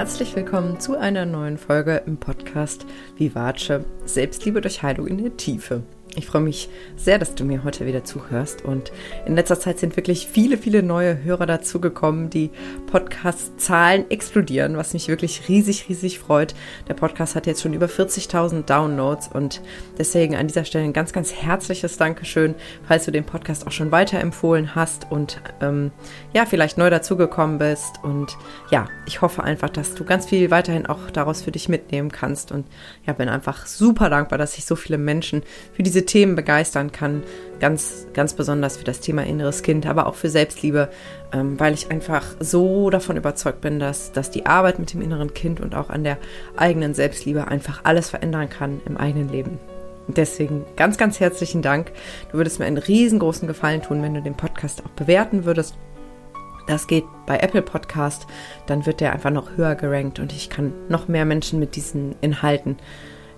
herzlich willkommen zu einer neuen Folge im Podcast Vivace Selbstliebe durch Heilung in der Tiefe. Ich freue mich sehr, dass du mir heute wieder zuhörst. Und in letzter Zeit sind wirklich viele, viele neue Hörer dazugekommen. Die Podcast-Zahlen explodieren, was mich wirklich riesig, riesig freut. Der Podcast hat jetzt schon über 40.000 Downloads und deswegen an dieser Stelle ein ganz, ganz herzliches Dankeschön, falls du den Podcast auch schon weiterempfohlen hast und ähm, ja, vielleicht neu dazugekommen bist. Und ja, ich hoffe einfach, dass du ganz viel weiterhin auch daraus für dich mitnehmen kannst. Und ja, bin einfach super dankbar, dass sich so viele Menschen für diese diese Themen begeistern kann. Ganz, ganz besonders für das Thema inneres Kind, aber auch für Selbstliebe, ähm, weil ich einfach so davon überzeugt bin, dass, dass die Arbeit mit dem inneren Kind und auch an der eigenen Selbstliebe einfach alles verändern kann im eigenen Leben. deswegen ganz, ganz herzlichen Dank. Du würdest mir einen riesengroßen Gefallen tun, wenn du den Podcast auch bewerten würdest. Das geht bei Apple Podcast, dann wird der einfach noch höher gerankt und ich kann noch mehr Menschen mit diesen Inhalten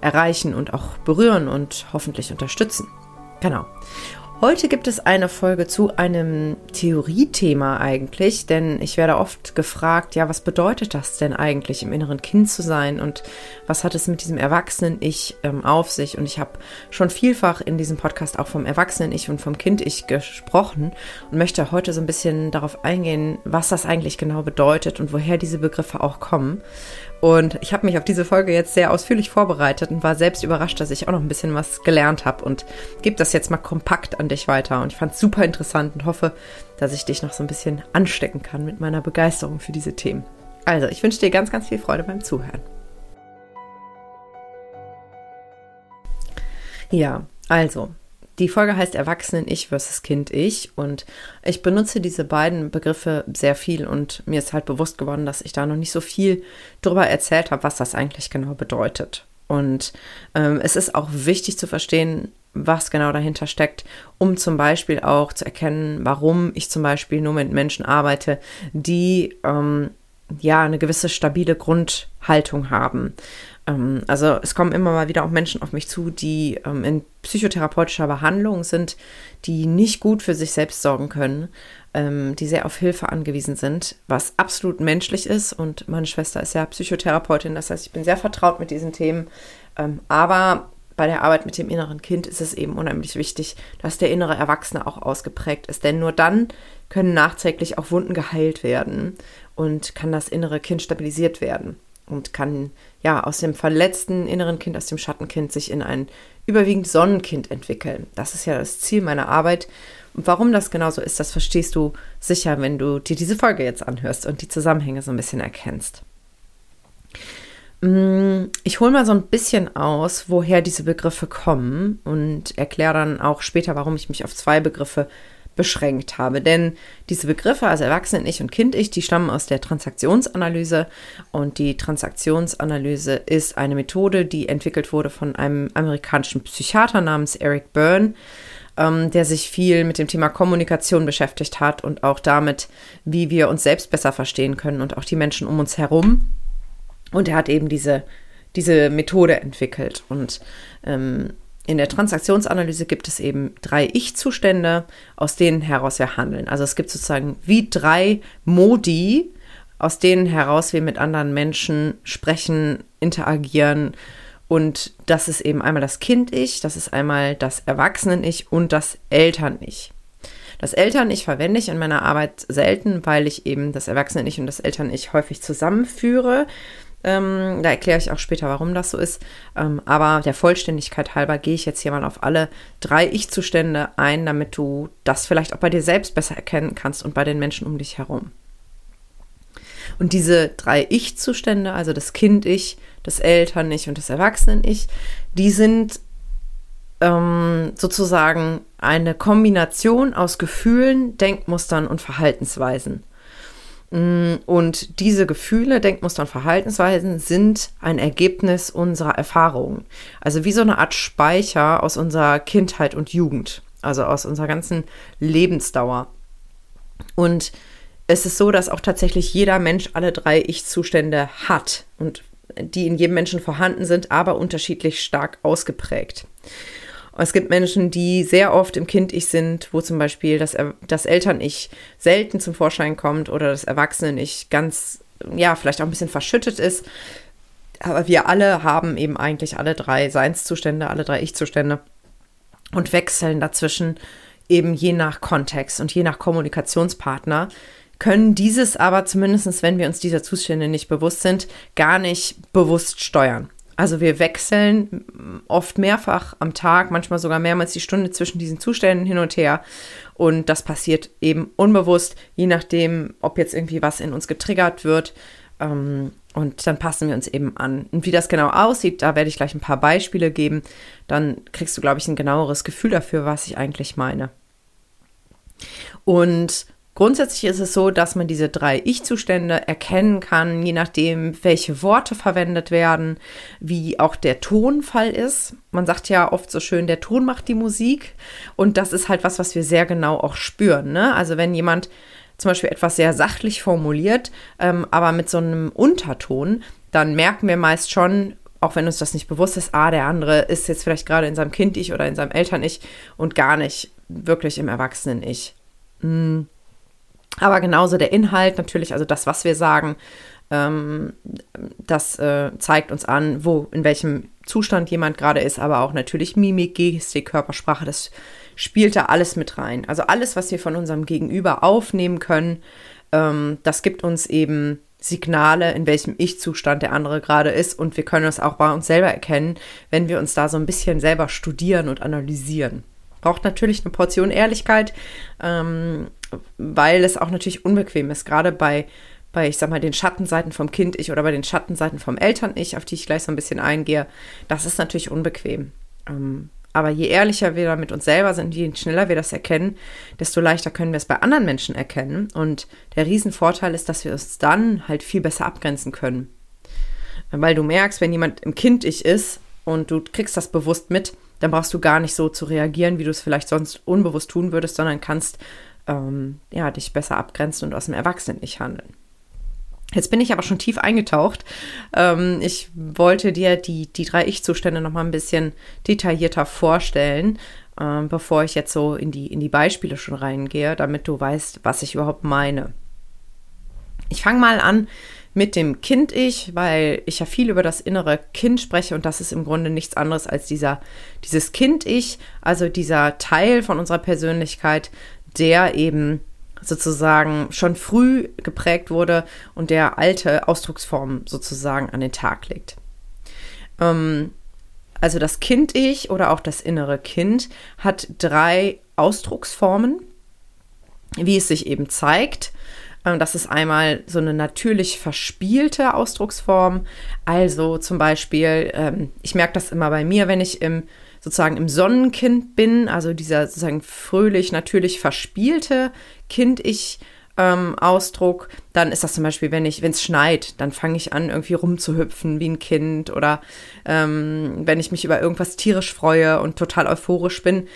erreichen und auch berühren und hoffentlich unterstützen. Genau. Heute gibt es eine Folge zu einem Theoriethema eigentlich, denn ich werde oft gefragt, ja, was bedeutet das denn eigentlich, im inneren Kind zu sein und was hat es mit diesem Erwachsenen-Ich ähm, auf sich? Und ich habe schon vielfach in diesem Podcast auch vom Erwachsenen-Ich und vom Kind-Ich gesprochen und möchte heute so ein bisschen darauf eingehen, was das eigentlich genau bedeutet und woher diese Begriffe auch kommen. Und ich habe mich auf diese Folge jetzt sehr ausführlich vorbereitet und war selbst überrascht, dass ich auch noch ein bisschen was gelernt habe und gebe das jetzt mal kompakt an dich weiter. Und ich fand es super interessant und hoffe, dass ich dich noch so ein bisschen anstecken kann mit meiner Begeisterung für diese Themen. Also, ich wünsche dir ganz, ganz viel Freude beim Zuhören. Ja, also, die Folge heißt Erwachsenen-Ich versus Kind-Ich und ich benutze diese beiden Begriffe sehr viel und mir ist halt bewusst geworden, dass ich da noch nicht so viel drüber erzählt habe, was das eigentlich genau bedeutet. Und ähm, es ist auch wichtig zu verstehen, was genau dahinter steckt, um zum Beispiel auch zu erkennen, warum ich zum Beispiel nur mit Menschen arbeite, die ähm, ja eine gewisse stabile Grundhaltung haben. Ähm, also es kommen immer mal wieder auch Menschen auf mich zu, die ähm, in psychotherapeutischer Behandlung sind, die nicht gut für sich selbst sorgen können, ähm, die sehr auf Hilfe angewiesen sind, was absolut menschlich ist. Und meine Schwester ist ja Psychotherapeutin, das heißt, ich bin sehr vertraut mit diesen Themen. Ähm, aber bei der Arbeit mit dem inneren Kind ist es eben unheimlich wichtig, dass der innere Erwachsene auch ausgeprägt ist. Denn nur dann können nachträglich auch Wunden geheilt werden und kann das innere Kind stabilisiert werden und kann ja aus dem verletzten inneren Kind, aus dem Schattenkind sich in ein überwiegend Sonnenkind entwickeln. Das ist ja das Ziel meiner Arbeit. Und warum das genauso ist, das verstehst du sicher, wenn du dir diese Folge jetzt anhörst und die Zusammenhänge so ein bisschen erkennst. Mm, ich hole mal so ein bisschen aus, woher diese Begriffe kommen und erkläre dann auch später, warum ich mich auf zwei Begriffe beschränkt habe. Denn diese Begriffe, also Erwachsenen-Ich und Kind-Ich, die stammen aus der Transaktionsanalyse. Und die Transaktionsanalyse ist eine Methode, die entwickelt wurde von einem amerikanischen Psychiater namens Eric Byrne, ähm, der sich viel mit dem Thema Kommunikation beschäftigt hat und auch damit, wie wir uns selbst besser verstehen können und auch die Menschen um uns herum. Und er hat eben diese, diese Methode entwickelt. Und ähm, in der Transaktionsanalyse gibt es eben drei Ich-Zustände, aus denen heraus wir handeln. Also es gibt sozusagen wie drei Modi, aus denen heraus wir mit anderen Menschen sprechen, interagieren. Und das ist eben einmal das Kind-Ich, das ist einmal das Erwachsenen-Ich und das Eltern-Ich. Das Eltern-Ich verwende ich in meiner Arbeit selten, weil ich eben das Erwachsenen-Ich und das Eltern-Ich häufig zusammenführe. Ähm, da erkläre ich auch später, warum das so ist. Ähm, aber der Vollständigkeit halber gehe ich jetzt hier mal auf alle drei Ich-Zustände ein, damit du das vielleicht auch bei dir selbst besser erkennen kannst und bei den Menschen um dich herum. Und diese drei Ich-Zustände, also das Kind-Ich, das Eltern-Ich und das Erwachsenen-Ich, die sind ähm, sozusagen eine Kombination aus Gefühlen, Denkmustern und Verhaltensweisen. Mm, und diese Gefühle, Denkmuster und Verhaltensweisen sind ein Ergebnis unserer Erfahrungen. Also wie so eine Art Speicher aus unserer Kindheit und Jugend, also aus unserer ganzen Lebensdauer. Und es ist so, dass auch tatsächlich jeder Mensch alle drei Ich-Zustände hat und die in jedem Menschen vorhanden sind, aber unterschiedlich stark ausgeprägt. Es gibt Menschen, die sehr oft im Kind-Ich sind, wo zum Beispiel das, das Eltern-Ich selten zum Vorschein kommt oder das Erwachsenen-Ich ganz ja, vielleicht auch ein bisschen verschüttet ist. Aber wir alle haben eben eigentlich alle drei Seinszustände, alle drei Ich-Zustände und wechseln dazwischen eben je nach Kontext und je nach Kommunikationspartner können dieses aber zumindest, wenn wir uns dieser Zustände nicht bewusst sind, gar nicht bewusst steuern. Also wir wechseln oft mehrfach am Tag, manchmal sogar mehrmals die Stunde zwischen diesen Zuständen hin und her. Und das passiert eben unbewusst, je nachdem, ob jetzt irgendwie was in uns getriggert wird. Ähm, und dann passen wir uns eben an. Und wie das genau aussieht, da werde ich gleich ein paar Beispiele geben. Dann kriegst du, glaube ich, ein genaueres Gefühl dafür, was ich eigentlich meine. Und Grundsätzlich ist es so, dass man diese drei Ich-Zustände erkennen kann, je nachdem, welche Worte verwendet werden, wie auch der Tonfall ist. Man sagt ja oft so schön, der Ton macht die Musik. Und das ist halt was, was wir sehr genau auch spüren. Ne? Also wenn jemand zum Beispiel etwas sehr sachlich formuliert, ähm, aber mit so einem Unterton, dann merken wir meist schon, auch wenn uns das nicht bewusst ist, ah, der andere ist jetzt vielleicht gerade in seinem Kind-Ich oder in seinem Eltern-Ich und gar nicht wirklich im Erwachsenen-Ich. Mm. Aber genauso der Inhalt natürlich, also das, was wir sagen, ähm, das äh, zeigt uns an, wo, in welchem Zustand jemand gerade ist, aber auch natürlich Mimik, Gestik, Körpersprache, das spielt da alles mit rein. Also alles, was wir von unserem Gegenüber aufnehmen können, ähm, das gibt uns eben Signale, in welchem Ich-Zustand der andere gerade ist und wir können es auch bei uns selber erkennen, wenn wir uns da so ein bisschen selber studieren und analysieren. Braucht natürlich eine Portion Ehrlichkeit, ähm, weil es auch natürlich unbequem ist, gerade bei, bei, ich sag mal, den Schattenseiten vom Kind-Ich oder bei den Schattenseiten vom Eltern-Ich, auf die ich gleich so ein bisschen eingehe. Das ist natürlich unbequem. Ähm, aber je ehrlicher wir da mit uns selber sind, je schneller wir das erkennen, desto leichter können wir es bei anderen Menschen erkennen. Und der Riesenvorteil ist, dass wir uns dann halt viel besser abgrenzen können. Weil du merkst, wenn jemand im Kind-Ich ist und du kriegst das bewusst mit, dann brauchst du gar nicht so zu reagieren, wie du es vielleicht sonst unbewusst tun würdest, sondern kannst ähm, ja, dich besser abgrenzen und aus dem Erwachsenen-Ich handeln. Jetzt bin ich aber schon tief eingetaucht. Ähm, ich wollte dir die, die drei Ich-Zustände noch mal ein bisschen detaillierter vorstellen, ähm, bevor ich jetzt so in die, in die Beispiele schon reingehe, damit du weißt, was ich überhaupt meine. Ich fange mal an mit dem Kind-Ich, weil ich ja viel über das innere Kind spreche und das ist im Grunde nichts anderes als dieser, dieses Kind-Ich, also dieser Teil von unserer Persönlichkeit, der eben sozusagen schon früh geprägt wurde und der alte Ausdrucksformen sozusagen an den Tag legt. Ähm, also das Kind-Ich oder auch das innere Kind hat drei Ausdrucksformen, wie es sich eben zeigt. Ähm, das ist einmal so eine natürlich verspielte Ausdrucksform. Also zum Beispiel, ähm, ich merke das immer bei mir, wenn ich im sozusagen im Sonnenkind bin, also dieser sozusagen fröhlich, natürlich verspielte Kind-Ich. Ähm, Ausdruck, dann ist das zum Beispiel, wenn ich, wenn es schneit, dann fange ich an, irgendwie rumzuhüpfen wie ein Kind oder ähm, wenn ich mich über irgendwas tierisch freue und total euphorisch bin.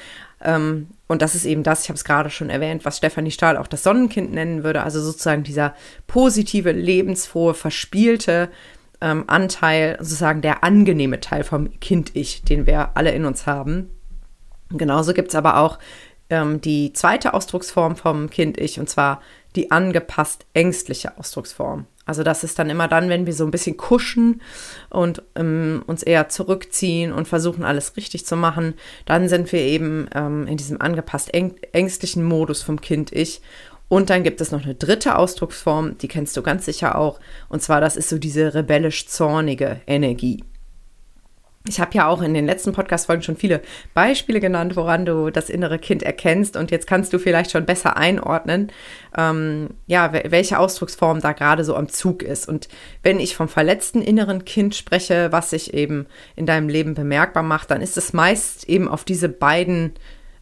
Ähm, und das ist eben das, ich habe es gerade schon erwähnt, was Stefanie Stahl auch das Sonnenkind nennen würde, also sozusagen dieser positive, lebensfrohe, verspielte ähm, Anteil, sozusagen der angenehme Teil vom Kind-Ich, den wir alle in uns haben. Genauso gibt es aber auch ähm, die zweite Ausdrucksform vom Kind-Ich, und zwar die angepasst ängstliche Ausdrucksform. Also das ist dann immer dann, wenn wir so ein bisschen kuschen und ähm, uns eher zurückziehen und versuchen, alles richtig zu machen, dann sind wir eben ähm, in diesem angepasst ängstlichen Modus vom Kind-Ich. Und dann gibt es noch eine dritte Ausdrucksform, die kennst du ganz sicher auch. Und zwar, das ist so diese rebellisch-zornige Energie. Ich habe ja auch in den letzten Podcast-Folgen schon viele Beispiele genannt, woran du das innere Kind erkennst. Und jetzt kannst du vielleicht schon besser einordnen, ähm, ja, welche Ausdrucksform da gerade so am Zug ist. Und wenn ich vom verletzten inneren Kind spreche, was sich eben in deinem Leben bemerkbar macht, dann ist es meist eben auf diese beiden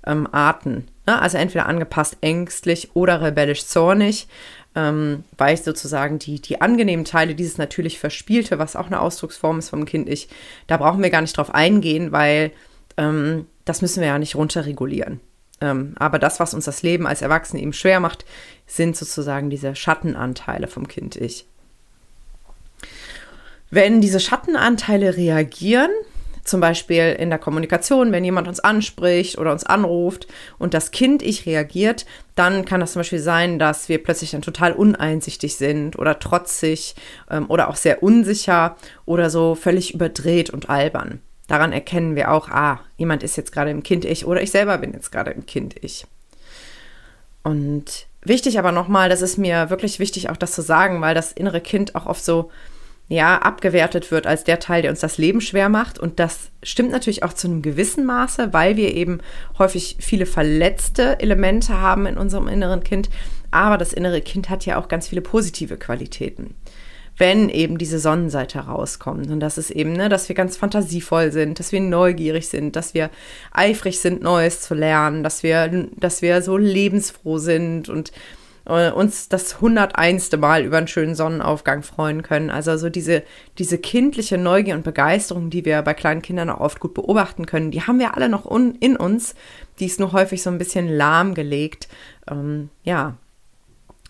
ähm, Arten. Ne? Also entweder angepasst ängstlich oder rebellisch zornig, ähm, weil ich sozusagen die, die angenehmen Teile, dieses natürlich Verspielte, was auch eine Ausdrucksform ist vom Kind, ich, da brauchen wir gar nicht drauf eingehen, weil ähm, das müssen wir ja nicht runterregulieren. Ähm, aber das, was uns das Leben als Erwachsene eben schwer macht, sind sozusagen diese Schattenanteile vom Kind-Ich. Wenn diese Schattenanteile reagieren, zum Beispiel in der Kommunikation, wenn jemand uns anspricht oder uns anruft und das Kind ich reagiert, dann kann das zum Beispiel sein, dass wir plötzlich dann total uneinsichtig sind oder trotzig ähm, oder auch sehr unsicher oder so völlig überdreht und albern. Daran erkennen wir auch, ah, jemand ist jetzt gerade im Kind-Ich oder ich selber bin jetzt gerade im Kind-Ich. Und wichtig aber nochmal, das ist mir wirklich wichtig, auch das zu sagen, weil das innere Kind auch oft so, ja, abgewertet wird als der Teil, der uns das Leben schwer macht. Und das stimmt natürlich auch zu einem gewissen Maße, weil wir eben häufig viele verletzte Elemente haben in unserem inneren Kind. Aber das innere Kind hat ja auch ganz viele positive Qualitäten wenn eben diese Sonnenseite rauskommt. Und das ist eben, ne, dass wir ganz fantasievoll sind, dass wir neugierig sind, dass wir eifrig sind, Neues zu lernen, dass wir, dass wir so lebensfroh sind und äh, uns das 101. Mal über einen schönen Sonnenaufgang freuen können. Also so diese, diese kindliche Neugier und Begeisterung, die wir bei kleinen Kindern auch oft gut beobachten können, die haben wir alle noch in uns. Die ist nur häufig so ein bisschen lahmgelegt. Ähm, ja,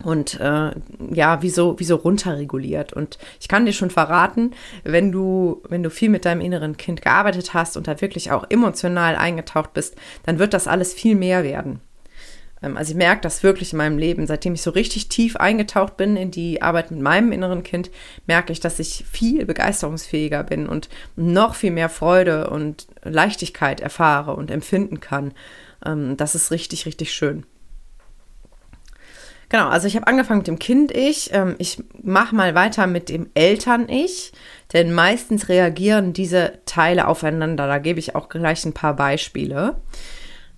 und äh, ja, wieso, wieso runterreguliert. Und ich kann dir schon verraten, wenn du, wenn du viel mit deinem inneren Kind gearbeitet hast und da wirklich auch emotional eingetaucht bist, dann wird das alles viel mehr werden. Ähm, also ich merke das wirklich in meinem Leben, seitdem ich so richtig tief eingetaucht bin in die Arbeit mit meinem inneren Kind, merke ich, dass ich viel begeisterungsfähiger bin und noch viel mehr Freude und Leichtigkeit erfahre und empfinden kann. Ähm, das ist richtig, richtig schön. Genau, also ich habe angefangen mit dem Kind-Ich. Ähm, ich mache mal weiter mit dem Eltern-Ich, denn meistens reagieren diese Teile aufeinander. Da gebe ich auch gleich ein paar Beispiele.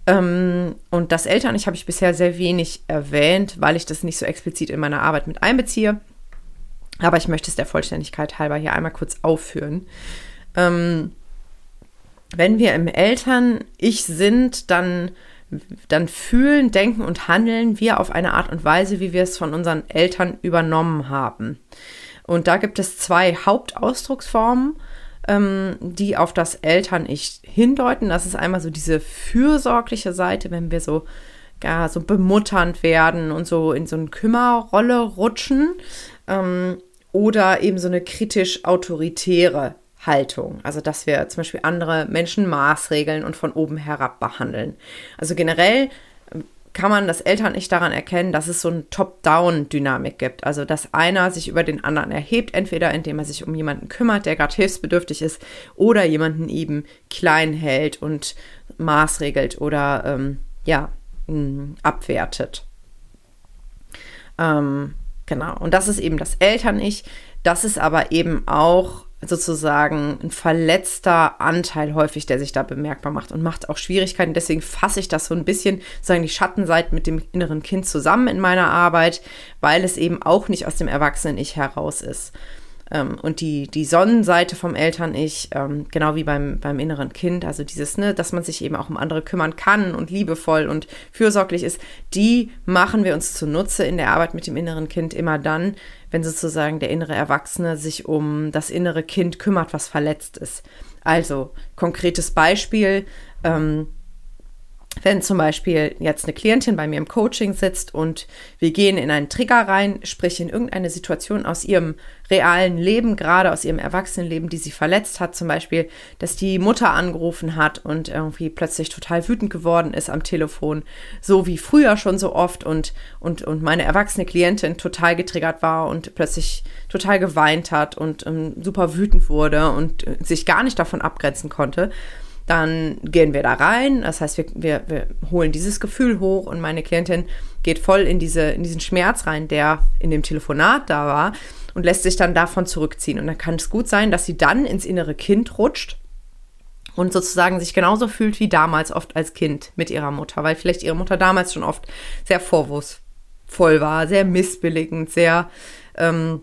Ähm, und das Eltern-Ich habe ich bisher sehr wenig erwähnt, weil ich das nicht so explizit in meiner Arbeit mit einbeziehe. Aber ich möchte es der Vollständigkeit halber hier einmal kurz aufführen. Ähm, wenn wir im Eltern-Ich sind, dann dann fühlen, denken und handeln wir auf eine Art und Weise, wie wir es von unseren Eltern übernommen haben. Und da gibt es zwei Hauptausdrucksformen, ähm, die auf das Eltern-Ich hindeuten. Das ist einmal so diese fürsorgliche Seite, wenn wir so ja, so bemutternd werden und so in so eine Kümmerrolle rutschen. Ähm, oder eben so eine kritisch-autoritäre Haltung. Also, dass wir zum Beispiel andere Menschen maßregeln und von oben herab behandeln. Also generell kann man das Eltern nicht daran erkennen, dass es so eine Top-Down-Dynamik gibt. Also, dass einer sich über den anderen erhebt, entweder indem er sich um jemanden kümmert, der gerade hilfsbedürftig ist, oder jemanden eben klein hält und maßregelt oder ähm, ja, abwertet. Ähm, genau. Und das ist eben das Eltern-Ich. Das ist aber eben auch sozusagen ein verletzter Anteil häufig, der sich da bemerkbar macht und macht auch Schwierigkeiten. Deswegen fasse ich das so ein bisschen, sagen die Schattenseiten mit dem inneren Kind zusammen in meiner Arbeit, weil es eben auch nicht aus dem Erwachsenen-Ich heraus ist. Ähm, und die, die Sonnenseite vom Eltern-Ich, ähm, genau wie beim, beim inneren Kind, also dieses, ne, dass man sich eben auch um andere kümmern kann und liebevoll und fürsorglich ist, die machen wir uns zunutze in der Arbeit mit dem inneren Kind immer dann, wenn sozusagen der innere Erwachsene sich um das innere Kind kümmert, was verletzt ist. Also, konkretes Beispiel, ähm, wenn zum Beispiel jetzt eine Klientin bei mir im Coaching sitzt und wir gehen in einen Trigger rein, sprich in irgendeine Situation aus ihrem realen Leben, gerade aus ihrem Erwachsenenleben, die sie verletzt hat, zum Beispiel, dass die Mutter angerufen hat und irgendwie plötzlich total wütend geworden ist am Telefon, so wie früher schon so oft und, und, und meine erwachsene Klientin total getriggert war und plötzlich total geweint hat und ähm, super wütend wurde und sich gar nicht davon abgrenzen konnte dann gehen wir da rein. Das heißt, wir, wir, wir holen dieses Gefühl hoch und meine Klientin geht voll in, diese, in diesen Schmerz rein, der in dem Telefonat da war und lässt sich dann davon zurückziehen. Und dann kann es gut sein, dass sie dann ins innere Kind rutscht und sozusagen sich genauso fühlt wie damals oft als Kind mit ihrer Mutter, weil vielleicht ihre Mutter damals schon oft sehr vorwurfsvoll war, sehr missbilligend, sehr ähm,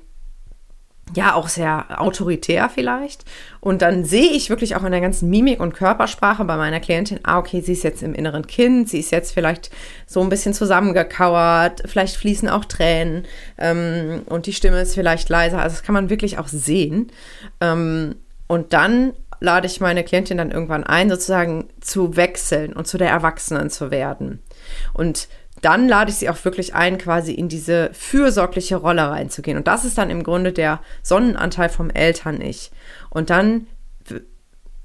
ja auch sehr autoritär vielleicht. Und dann sehe ich wirklich auch in der ganzen Mimik und Körpersprache bei meiner Klientin, ah, okay, sie ist jetzt im inneren Kind, sie ist jetzt vielleicht so ein bisschen zusammengekauert, vielleicht fließen auch Tränen ähm, und die Stimme ist vielleicht leiser. Also das kann man wirklich auch sehen. Ähm, und dann lade ich meine Klientin dann irgendwann ein, sozusagen zu wechseln und zu der Erwachsenen zu werden. Und dann lade ich sie auch wirklich ein, quasi in diese fürsorgliche Rolle reinzugehen. Und das ist dann im Grunde der Sonnenanteil vom Eltern-Ich. Und dann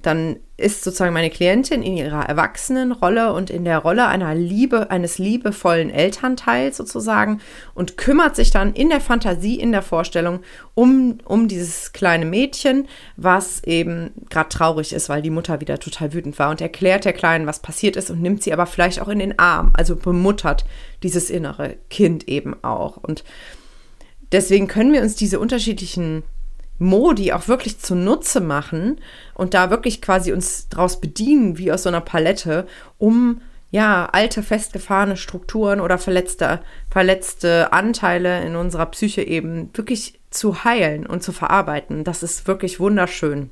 dann ist sozusagen meine Klientin in ihrer Erwachsenenrolle und in der Rolle einer Liebe, eines liebevollen Elternteils sozusagen und kümmert sich dann in der Fantasie, in der Vorstellung um, um dieses kleine Mädchen, was eben gerade traurig ist, weil die Mutter wieder total wütend war und erklärt der Kleinen, was passiert ist und nimmt sie aber vielleicht auch in den Arm, also bemuttert dieses innere Kind eben auch. Und deswegen können wir uns diese unterschiedlichen Modi auch wirklich zunutze machen und da wirklich quasi uns draus bedienen, wie aus so einer Palette, um ja, alte, festgefahrene Strukturen oder verletzte, verletzte Anteile in unserer Psyche eben wirklich zu heilen und zu verarbeiten. Das ist wirklich wunderschön.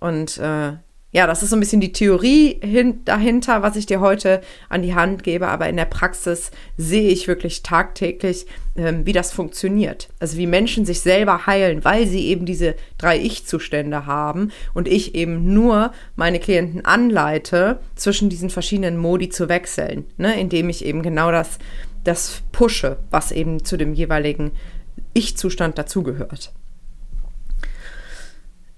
Und äh, ja, das ist so ein bisschen die Theorie hin, dahinter, was ich dir heute an die Hand gebe, aber in der Praxis sehe ich wirklich tagtäglich, ähm, wie das funktioniert. Also wie Menschen sich selber heilen, weil sie eben diese drei Ich-Zustände haben und ich eben nur meine Klienten anleite, zwischen diesen verschiedenen Modi zu wechseln, ne? indem ich eben genau das, das pushe, was eben zu dem jeweiligen Ich-Zustand dazugehört.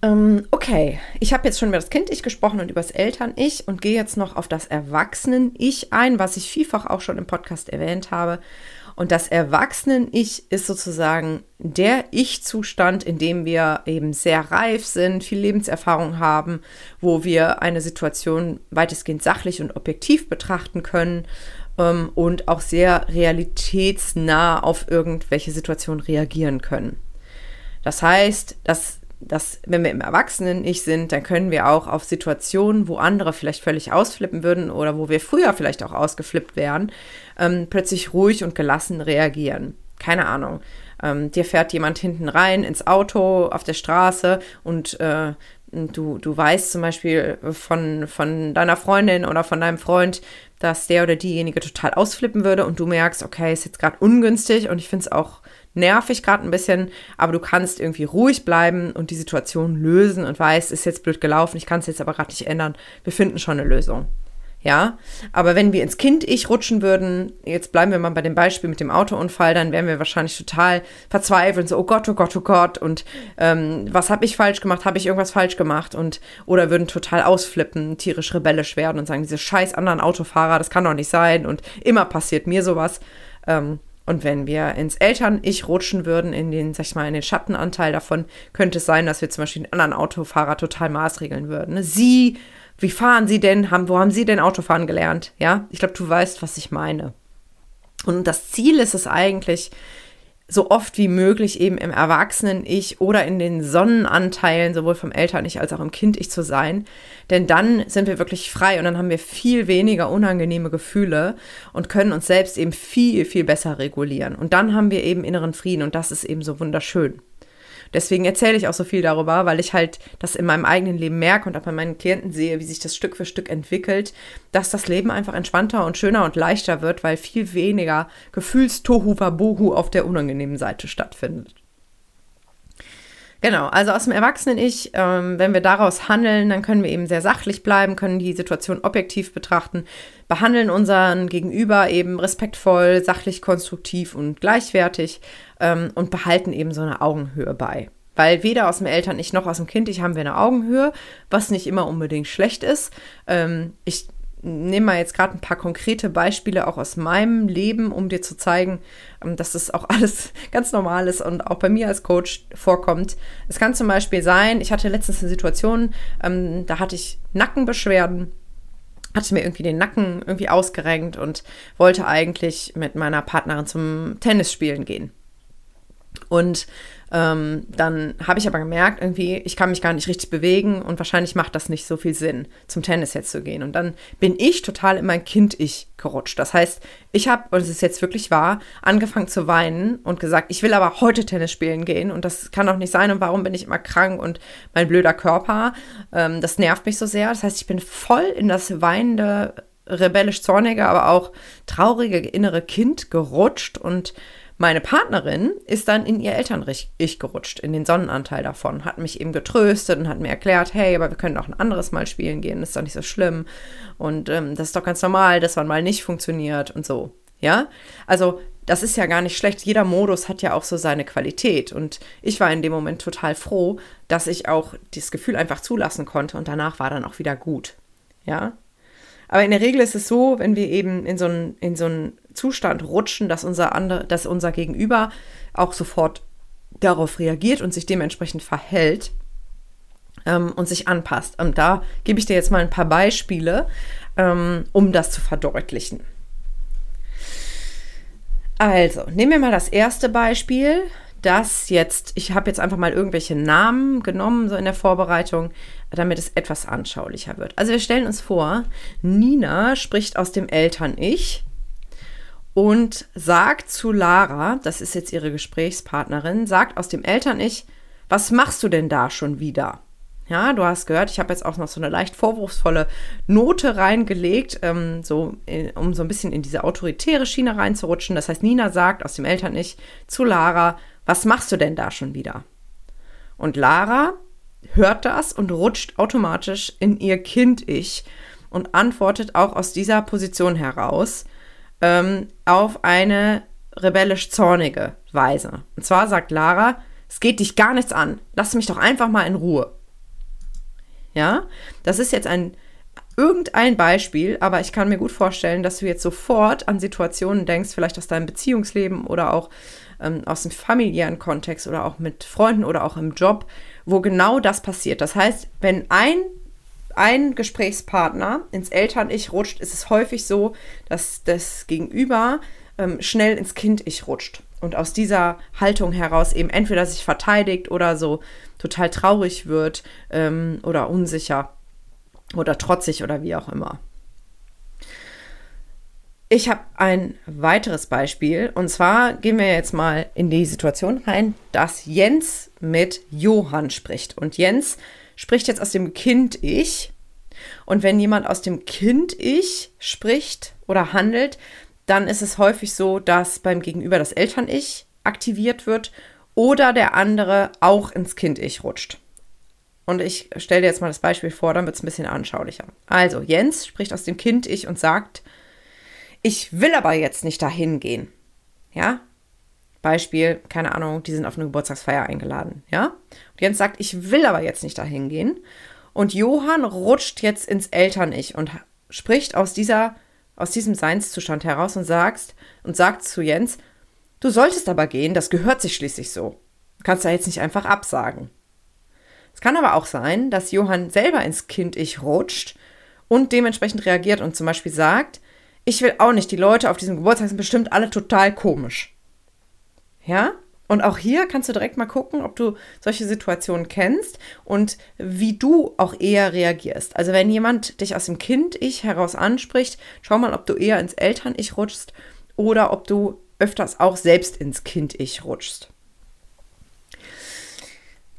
Ähm, okay, ich habe jetzt schon über das Kind-Ich gesprochen und über das Eltern-Ich und gehe jetzt noch auf das Erwachsenen-Ich ein, was ich vielfach auch schon im Podcast erwähnt habe. Und das Erwachsenen-Ich ist sozusagen der Ich-Zustand, in dem wir eben sehr reif sind, viel Lebenserfahrung haben, wo wir eine Situation weitestgehend sachlich und objektiv betrachten können ähm, und auch sehr realitätsnah auf irgendwelche Situationen reagieren können. Das heißt, dass dass wenn wir im Erwachsenen-Ich sind, dann können wir auch auf Situationen, wo andere vielleicht völlig ausflippen würden oder wo wir früher vielleicht auch ausgeflippt wären, ähm, plötzlich ruhig und gelassen reagieren. Keine Ahnung. Ähm, dir fährt jemand hinten rein ins Auto auf der Straße und äh, du, du weißt zum Beispiel von, von deiner Freundin oder von deinem Freund, dass der oder diejenige total ausflippen würde und du merkst, okay, ist jetzt gerade ungünstig und ich finde es auch nervig gerade ein bisschen, aber du kannst irgendwie ruhig bleiben und die Situation lösen und weißt, ist jetzt blöd gelaufen, ich kann es jetzt aber gerade nicht ändern. Wir finden schon eine Lösung. Ja, aber wenn wir ins Kind-Ich rutschen würden, jetzt bleiben wir mal bei dem Beispiel mit dem Autounfall, dann wären wir wahrscheinlich total verzweifelt, so, oh Gott, oh Gott, oh Gott, und ähm, was habe ich falsch gemacht? Habe ich irgendwas falsch gemacht? Und oder würden total ausflippen, tierisch rebellisch werden und sagen, diese scheiß anderen Autofahrer, das kann doch nicht sein und immer passiert mir sowas. Ähm, und wenn wir ins Eltern-Ich rutschen würden, in den, sag ich mal, in den Schattenanteil davon, könnte es sein, dass wir zum Beispiel den anderen Autofahrer total maßregeln würden. Ne? Sie, wie fahren Sie denn? Haben, wo haben Sie denn Autofahren gelernt? Ja, ich glaube, du weißt, was ich meine. Und das Ziel ist es eigentlich, so oft wie möglich eben im Erwachsenen-Ich oder in den Sonnenanteilen, sowohl vom Eltern-Ich als auch im Kind-Ich zu sein. Denn dann sind wir wirklich frei und dann haben wir viel weniger unangenehme Gefühle und können uns selbst eben viel, viel besser regulieren. Und dann haben wir eben inneren Frieden und das ist eben so wunderschön. Deswegen erzähle ich auch so viel darüber, weil ich halt das in meinem eigenen Leben merke und auch bei meinen Klienten sehe, wie sich das Stück für Stück entwickelt, dass das Leben einfach entspannter und schöner und leichter wird, weil viel weniger Gefühlstohu wabohu auf der unangenehmen Seite stattfindet. Genau, also aus dem Erwachsenen-Ich, ähm, wenn wir daraus handeln, dann können wir eben sehr sachlich bleiben, können die Situation objektiv betrachten, behandeln unseren Gegenüber eben respektvoll, sachlich, konstruktiv und gleichwertig ähm, und behalten eben so eine Augenhöhe bei. Weil weder aus dem Eltern-Ich noch aus dem Kind-Ich haben wir eine Augenhöhe, was nicht immer unbedingt schlecht ist. Ähm, ich nehme mal jetzt gerade ein paar konkrete Beispiele auch aus meinem Leben, um dir zu zeigen, ähm, dass das auch alles ganz normal ist und auch bei mir als Coach vorkommt. Es kann zum Beispiel sein, ich hatte letztens eine Situation, ähm, da hatte ich Nackenbeschwerden hatte mir irgendwie den Nacken irgendwie ausgerenkt und wollte eigentlich mit meiner Partnerin zum Tennis spielen gehen. Und ähm, dann habe ich aber gemerkt, irgendwie, ich kann mich gar nicht richtig bewegen und wahrscheinlich macht das nicht so viel Sinn, zum Tennis jetzt zu gehen. Und dann bin ich total in mein Kind-Ich gerutscht. Das heißt, ich habe, und es ist jetzt wirklich wahr, angefangen zu weinen und gesagt, ich will aber heute Tennis spielen gehen und das kann doch nicht sein und warum bin ich immer krank und mein blöder Körper, ähm, das nervt mich so sehr. Das heißt, ich bin voll in das weinende, rebellisch zornige, aber auch traurige innere Kind gerutscht und meine Partnerin ist dann in ihr Eltern-Ich gerutscht, in den Sonnenanteil davon, hat mich eben getröstet und hat mir erklärt, hey, aber wir können auch ein anderes Mal spielen gehen, ist doch nicht so schlimm. Und ähm, das ist doch ganz normal, dass man mal nicht funktioniert und so. Ja, also das ist ja gar nicht schlecht. Jeder Modus hat ja auch so seine Qualität. Und ich war in dem Moment total froh, dass ich auch das Gefühl einfach zulassen konnte und danach war dann auch wieder gut. Ja. Aber in der Regel ist es so, wenn wir eben in so einen, in so einen Zustand rutschen, dass unser, andere, dass unser Gegenüber auch sofort darauf reagiert und sich dementsprechend verhält ähm, und sich anpasst. Und da gebe ich dir jetzt mal ein paar Beispiele, ähm, um das zu verdeutlichen. Also, nehmen wir mal das erste Beispiel, das jetzt, ich habe jetzt einfach mal irgendwelche Namen genommen, so in der Vorbereitung, damit es etwas anschaulicher wird. Also wir stellen uns vor, Nina spricht aus dem Eltern-Ich und sagt zu Lara, das ist jetzt ihre Gesprächspartnerin, sagt aus dem Eltern-Ich, was machst du denn da schon wieder? Ja, du hast gehört, ich habe jetzt auch noch so eine leicht vorwurfsvolle Note reingelegt, ähm, so, äh, um so ein bisschen in diese autoritäre Schiene reinzurutschen. Das heißt, Nina sagt aus dem Eltern-Ich zu Lara, was machst du denn da schon wieder? Und Lara hört das und rutscht automatisch in ihr Kind-Ich und antwortet auch aus dieser Position heraus ähm, auf eine rebellisch zornige Weise. Und zwar sagt Lara, es geht dich gar nichts an, lass mich doch einfach mal in Ruhe. Ja, das ist jetzt ein irgendein Beispiel, aber ich kann mir gut vorstellen, dass du jetzt sofort an Situationen denkst, vielleicht aus deinem Beziehungsleben oder auch ähm, aus dem familiären Kontext oder auch mit Freunden oder auch im Job, wo genau das passiert. Das heißt, wenn ein ein Gesprächspartner ins Eltern-Ich rutscht, ist es häufig so, dass das Gegenüber ähm, schnell ins Kind-Ich rutscht und aus dieser Haltung heraus eben entweder sich verteidigt oder so total traurig wird ähm, oder unsicher oder trotzig oder wie auch immer. Ich habe ein weiteres Beispiel und zwar gehen wir jetzt mal in die Situation rein, dass Jens mit Johann spricht und Jens spricht jetzt aus dem Kind-Ich und wenn jemand aus dem Kind-Ich spricht oder handelt, dann ist es häufig so, dass beim Gegenüber das Eltern-Ich aktiviert wird oder der andere auch ins Kind-Ich rutscht. Und ich stelle dir jetzt mal das Beispiel vor, dann wird es ein bisschen anschaulicher. Also, Jens spricht aus dem Kind-Ich und sagt, ich will aber jetzt nicht dahin gehen. Ja? Beispiel, keine Ahnung, die sind auf eine Geburtstagsfeier eingeladen. Ja? Und Jens sagt, ich will aber jetzt nicht dahin gehen. Und Johann rutscht jetzt ins Eltern-Ich und spricht aus dieser aus diesem Seinszustand heraus und sagst und sagt zu Jens, du solltest aber gehen, das gehört sich schließlich so. Du kannst da jetzt nicht einfach absagen. Es kann aber auch sein, dass Johann selber ins Kind-Ich rutscht und dementsprechend reagiert und zum Beispiel sagt, ich will auch nicht, die Leute auf diesem Geburtstag sind bestimmt alle total komisch. Ja? Und auch hier kannst du direkt mal gucken, ob du solche Situationen kennst und wie du auch eher reagierst. Also wenn jemand dich aus dem Kind-Ich heraus anspricht, schau mal, ob du eher ins Eltern-Ich rutschst oder ob du öfters auch selbst ins Kind-Ich rutschst.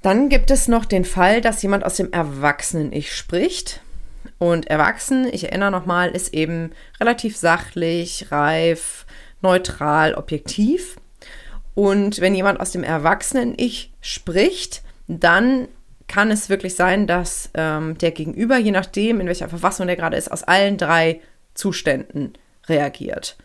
Dann gibt es noch den Fall, dass jemand aus dem Erwachsenen-Ich spricht. Und erwachsen, ich erinnere nochmal, ist eben relativ sachlich, reif, neutral, objektiv. Und wenn jemand aus dem Erwachsenen-Ich spricht, dann kann es wirklich sein, dass ähm, der Gegenüber, je nachdem, in welcher Verfassung der gerade ist, aus allen drei Zuständen reagiert.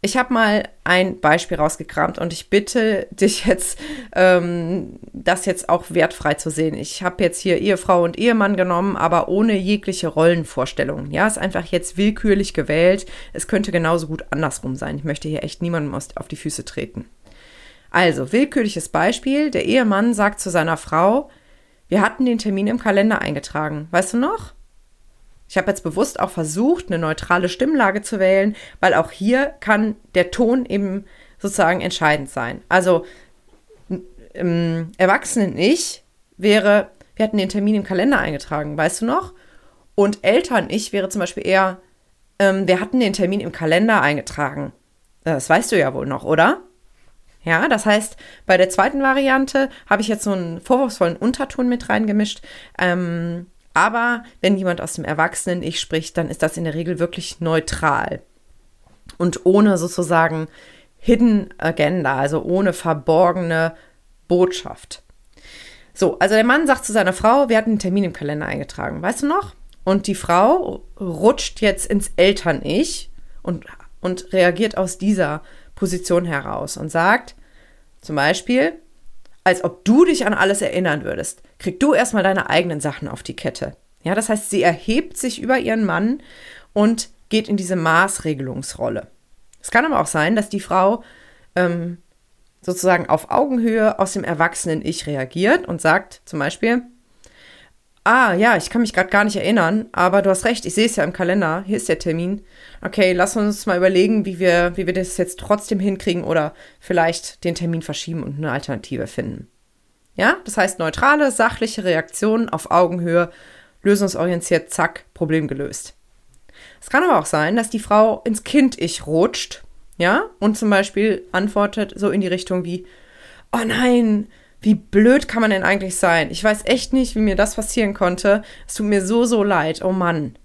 Ich habe mal ein Beispiel rausgekramt und ich bitte dich jetzt, ähm, das jetzt auch wertfrei zu sehen. Ich habe jetzt hier Ehefrau und Ehemann genommen, aber ohne jegliche Rollenvorstellungen. Ja, ist einfach jetzt willkürlich gewählt. Es könnte genauso gut andersrum sein. Ich möchte hier echt niemandem auf die Füße treten. Also, willkürliches Beispiel. Der Ehemann sagt zu seiner Frau, wir hatten den Termin im Kalender eingetragen. Weißt du noch? Ich habe jetzt bewusst auch versucht, eine neutrale Stimmlage zu wählen, weil auch hier kann der Ton eben sozusagen entscheidend sein. Also, im Erwachsenen-Ich wäre, wir hatten den Termin im Kalender eingetragen, weißt du noch? Und Eltern-Ich wäre zum Beispiel eher, ähm, wir hatten den Termin im Kalender eingetragen. Das weißt du ja wohl noch, oder? Ja, das heißt, bei der zweiten Variante habe ich jetzt so einen vorwurfsvollen Unterton mit reingemischt. Ähm, aber wenn jemand aus dem Erwachsenen-Ich spricht, dann ist das in der Regel wirklich neutral und ohne sozusagen Hidden Agenda, also ohne verborgene Botschaft. So, also der Mann sagt zu seiner Frau, wir hatten einen Termin im Kalender eingetragen, weißt du noch? Und die Frau rutscht jetzt ins Eltern-Ich und, und reagiert aus dieser Position heraus und sagt zum Beispiel, als ob du dich an alles erinnern würdest, krieg du erstmal deine eigenen Sachen auf die Kette. Ja, das heißt, sie erhebt sich über ihren Mann und geht in diese Maßregelungsrolle. Es kann aber auch sein, dass die Frau ähm, sozusagen auf Augenhöhe aus dem erwachsenen Ich reagiert und sagt zum Beispiel, ah ja, ich kann mich gerade gar nicht erinnern, aber du hast recht, ich sehe es ja im Kalender, hier ist der Termin. Okay, lass uns mal überlegen, wie wir, wie wir das jetzt trotzdem hinkriegen oder vielleicht den Termin verschieben und eine Alternative finden. Ja, das heißt neutrale, sachliche Reaktion auf Augenhöhe, lösungsorientiert, zack, Problem gelöst. Es kann aber auch sein, dass die Frau ins Kind-Ich rutscht ja, und zum Beispiel antwortet so in die Richtung wie, oh nein, wie blöd kann man denn eigentlich sein? Ich weiß echt nicht, wie mir das passieren konnte. Es tut mir so, so leid. Oh Mann.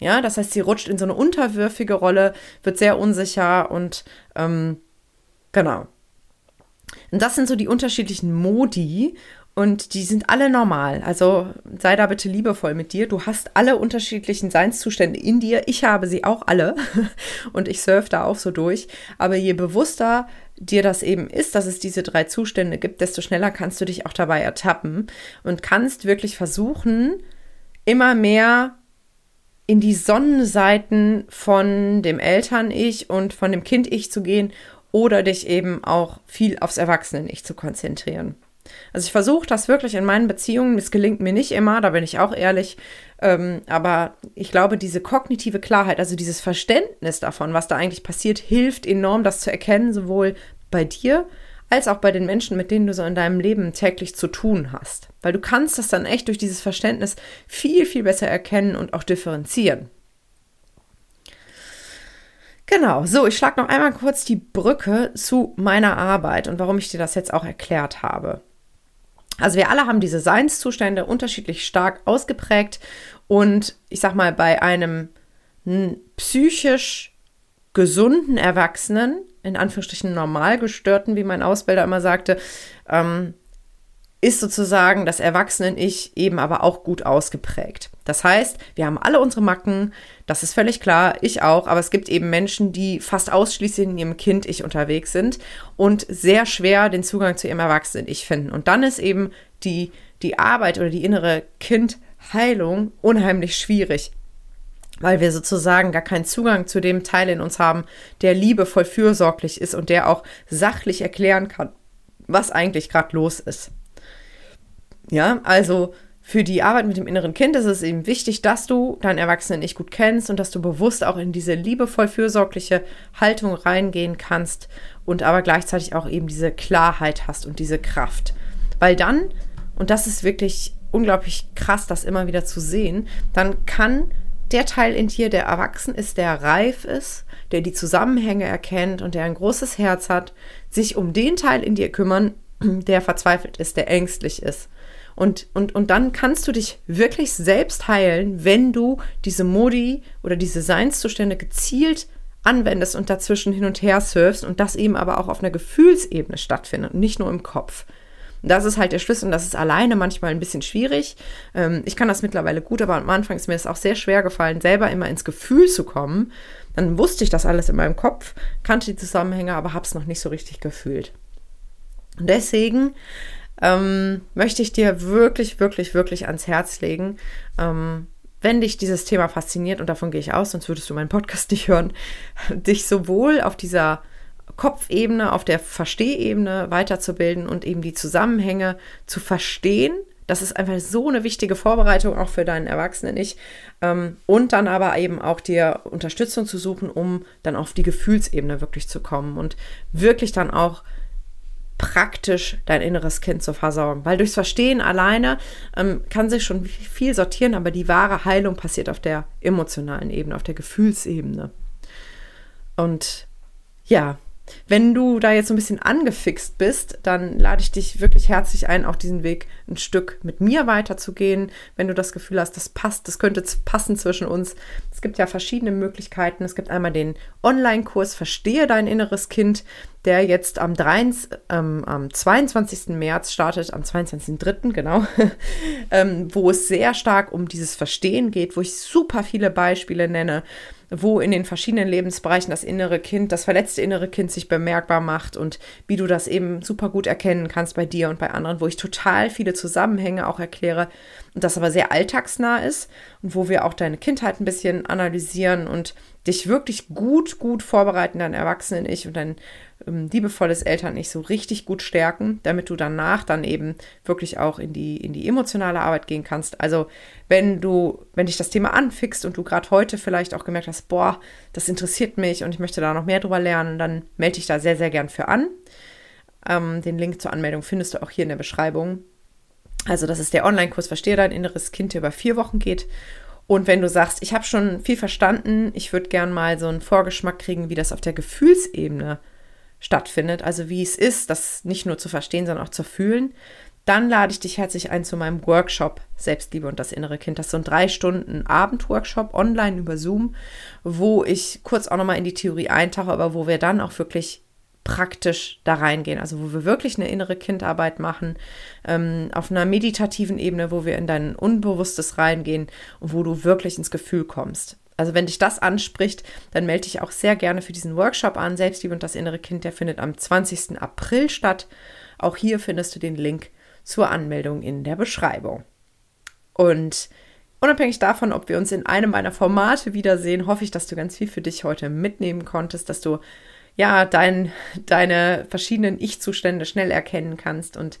Ja, das heißt, sie rutscht in so eine unterwürfige Rolle, wird sehr unsicher und ähm, genau. Und das sind so die unterschiedlichen Modi und die sind alle normal. Also sei da bitte liebevoll mit dir. Du hast alle unterschiedlichen Seinszustände in dir. Ich habe sie auch alle. Und ich surfe da auch so durch. Aber je bewusster dir das eben ist, dass es diese drei Zustände gibt, desto schneller kannst du dich auch dabei ertappen und kannst wirklich versuchen, immer mehr in die Sonnenseiten von dem Eltern-Ich und von dem Kind-Ich zu gehen oder dich eben auch viel aufs Erwachsenen-Ich zu konzentrieren. Also ich versuche das wirklich in meinen Beziehungen. Es gelingt mir nicht immer, da bin ich auch ehrlich. Ähm, aber ich glaube, diese kognitive Klarheit, also dieses Verständnis davon, was da eigentlich passiert, hilft enorm, das zu erkennen, sowohl bei dir als auch bei den Menschen, mit denen du so in deinem Leben täglich zu tun hast. Weil du kannst das dann echt durch dieses Verständnis viel, viel besser erkennen und auch differenzieren. Genau, so, ich schlage noch einmal kurz die Brücke zu meiner Arbeit und warum ich dir das jetzt auch erklärt habe. Also wir alle haben diese Seinszustände unterschiedlich stark ausgeprägt. Und ich sag mal, bei einem psychisch gesunden Erwachsenen, in Anführungsstrichen normal gestörten, wie mein Ausbilder immer sagte, ähm, ist sozusagen das Erwachsenen-Ich eben aber auch gut ausgeprägt. Das heißt, wir haben alle unsere Macken, das ist völlig klar, ich auch, aber es gibt eben Menschen, die fast ausschließlich in ihrem Kind-Ich unterwegs sind und sehr schwer den Zugang zu ihrem Erwachsenen-Ich finden. Und dann ist eben die, die Arbeit oder die innere Kindheilung unheimlich schwierig weil wir sozusagen gar keinen Zugang zu dem Teil in uns haben, der liebevoll fürsorglich ist und der auch sachlich erklären kann, was eigentlich gerade los ist. Ja, also für die Arbeit mit dem inneren Kind ist es eben wichtig, dass du deinen Erwachsenen nicht gut kennst und dass du bewusst auch in diese liebevoll fürsorgliche Haltung reingehen kannst und aber gleichzeitig auch eben diese Klarheit hast und diese Kraft. Weil dann, und das ist wirklich unglaublich krass, das immer wieder zu sehen, dann kann der Teil in dir, der erwachsen ist, der reif ist, der die Zusammenhänge erkennt und der ein großes Herz hat, sich um den Teil in dir kümmern, der verzweifelt ist, der ängstlich ist und, und, und dann kannst du dich wirklich selbst heilen, wenn du diese Modi oder diese Seinszustände gezielt anwendest und dazwischen hin und her surfst und das eben aber auch auf einer Gefühlsebene stattfindet und nicht nur im Kopf. Das ist halt der Schlüssel und das ist alleine manchmal ein bisschen schwierig. Ähm, ich kann das mittlerweile gut, aber am Anfang ist mir es auch sehr schwer gefallen, selber immer ins Gefühl zu kommen. Dann wusste ich das alles in meinem Kopf, kannte die Zusammenhänge, aber habe es noch nicht so richtig gefühlt. Und deswegen ähm, möchte ich dir wirklich, wirklich, wirklich ans Herz legen. Ähm, wenn dich dieses Thema fasziniert, und davon gehe ich aus, sonst würdest du meinen Podcast nicht hören, dich sowohl auf dieser Kopfebene, auf der Verstehebene weiterzubilden und eben die Zusammenhänge zu verstehen. Das ist einfach so eine wichtige Vorbereitung auch für deinen Erwachsenen-Ich. Ähm, und dann aber eben auch dir Unterstützung zu suchen, um dann auf die Gefühlsebene wirklich zu kommen und wirklich dann auch praktisch dein inneres Kind zu versorgen. Weil durchs Verstehen alleine ähm, kann sich schon viel sortieren, aber die wahre Heilung passiert auf der emotionalen Ebene, auf der Gefühlsebene. Und ja, wenn du da jetzt so ein bisschen angefixt bist, dann lade ich dich wirklich herzlich ein, auch diesen Weg ein Stück mit mir weiterzugehen. Wenn du das Gefühl hast, das passt, das könnte passen zwischen uns. Es gibt ja verschiedene Möglichkeiten. Es gibt einmal den Online-Kurs Verstehe dein inneres Kind, der jetzt am, 3, ähm, am 22. März startet, am 22.03. genau, ähm, wo es sehr stark um dieses Verstehen geht, wo ich super viele Beispiele nenne wo in den verschiedenen Lebensbereichen das innere Kind, das verletzte innere Kind sich bemerkbar macht und wie du das eben super gut erkennen kannst bei dir und bei anderen, wo ich total viele Zusammenhänge auch erkläre und das aber sehr alltagsnah ist und wo wir auch deine Kindheit ein bisschen analysieren und dich wirklich gut, gut vorbereiten, dein Erwachsenen-Ich und dein ähm, liebevolles Eltern-Ich so richtig gut stärken, damit du danach dann eben wirklich auch in die, in die emotionale Arbeit gehen kannst. Also wenn du, wenn dich das Thema anfixt und du gerade heute vielleicht auch gemerkt hast, boah, das interessiert mich und ich möchte da noch mehr drüber lernen, dann melde dich da sehr, sehr gern für an. Ähm, den Link zur Anmeldung findest du auch hier in der Beschreibung. Also das ist der Online-Kurs Verstehe dein inneres Kind, der über vier Wochen geht. Und wenn du sagst, ich habe schon viel verstanden, ich würde gern mal so einen Vorgeschmack kriegen, wie das auf der Gefühlsebene stattfindet, also wie es ist, das nicht nur zu verstehen, sondern auch zu fühlen, dann lade ich dich herzlich ein zu meinem Workshop Selbstliebe und das innere Kind. Das ist so ein drei Stunden Abendworkshop online über Zoom, wo ich kurz auch nochmal in die Theorie eintauche, aber wo wir dann auch wirklich praktisch da reingehen. Also wo wir wirklich eine innere Kindarbeit machen, ähm, auf einer meditativen Ebene, wo wir in dein Unbewusstes reingehen und wo du wirklich ins Gefühl kommst. Also wenn dich das anspricht, dann melde dich auch sehr gerne für diesen Workshop an. Selbstliebe und das innere Kind, der findet am 20. April statt. Auch hier findest du den Link zur Anmeldung in der Beschreibung. Und unabhängig davon, ob wir uns in einem meiner Formate wiedersehen, hoffe ich, dass du ganz viel für dich heute mitnehmen konntest, dass du ja, dein, deine verschiedenen Ich-Zustände schnell erkennen kannst und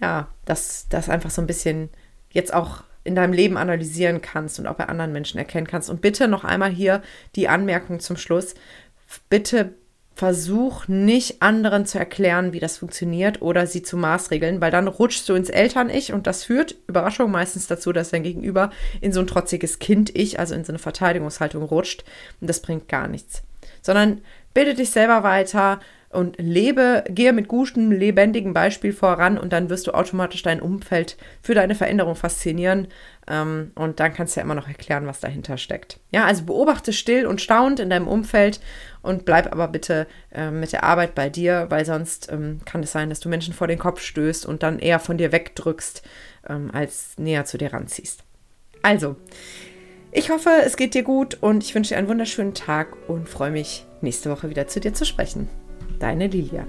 ja, dass das einfach so ein bisschen jetzt auch in deinem Leben analysieren kannst und auch bei anderen Menschen erkennen kannst. Und bitte noch einmal hier die Anmerkung zum Schluss. Bitte versuch nicht anderen zu erklären, wie das funktioniert oder sie zu maßregeln, weil dann rutschst du ins Eltern-Ich und das führt, Überraschung, meistens dazu, dass dein Gegenüber in so ein trotziges Kind-Ich, also in so eine Verteidigungshaltung rutscht und das bringt gar nichts. Sondern bilde dich selber weiter und lebe, gehe mit gutem, lebendigem Beispiel voran und dann wirst du automatisch dein Umfeld für deine Veränderung faszinieren ähm, und dann kannst du ja immer noch erklären, was dahinter steckt. Ja, also beobachte still und staunt in deinem Umfeld und bleib aber bitte äh, mit der Arbeit bei dir, weil sonst ähm, kann es sein, dass du Menschen vor den Kopf stößt und dann eher von dir wegdrückst, ähm, als näher zu dir ranziehst. Also, ich hoffe, es geht dir gut und ich wünsche dir einen wunderschönen Tag und freue mich, nächste Woche wieder zu dir zu sprechen. Deine Lilia.